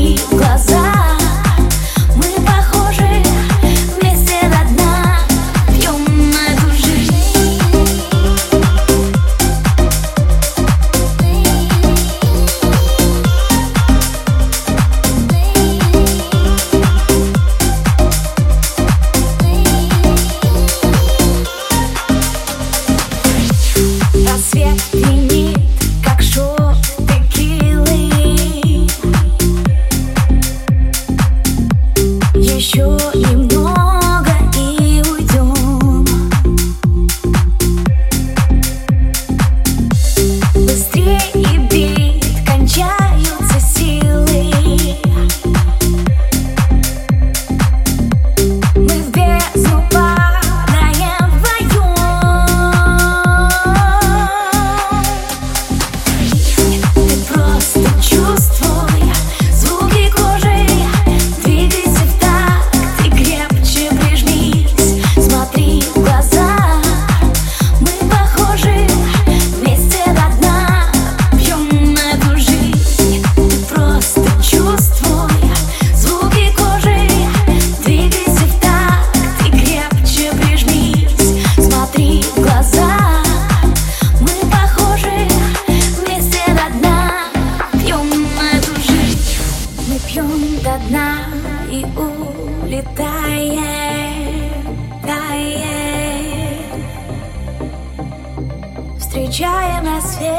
You. еще немного. Встречаем рассвет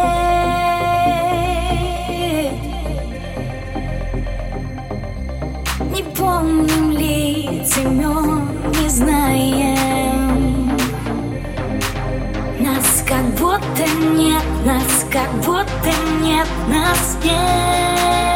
Не помним лиц, имен не знаем. Нас как будто нет, нас как будто нет, нас нет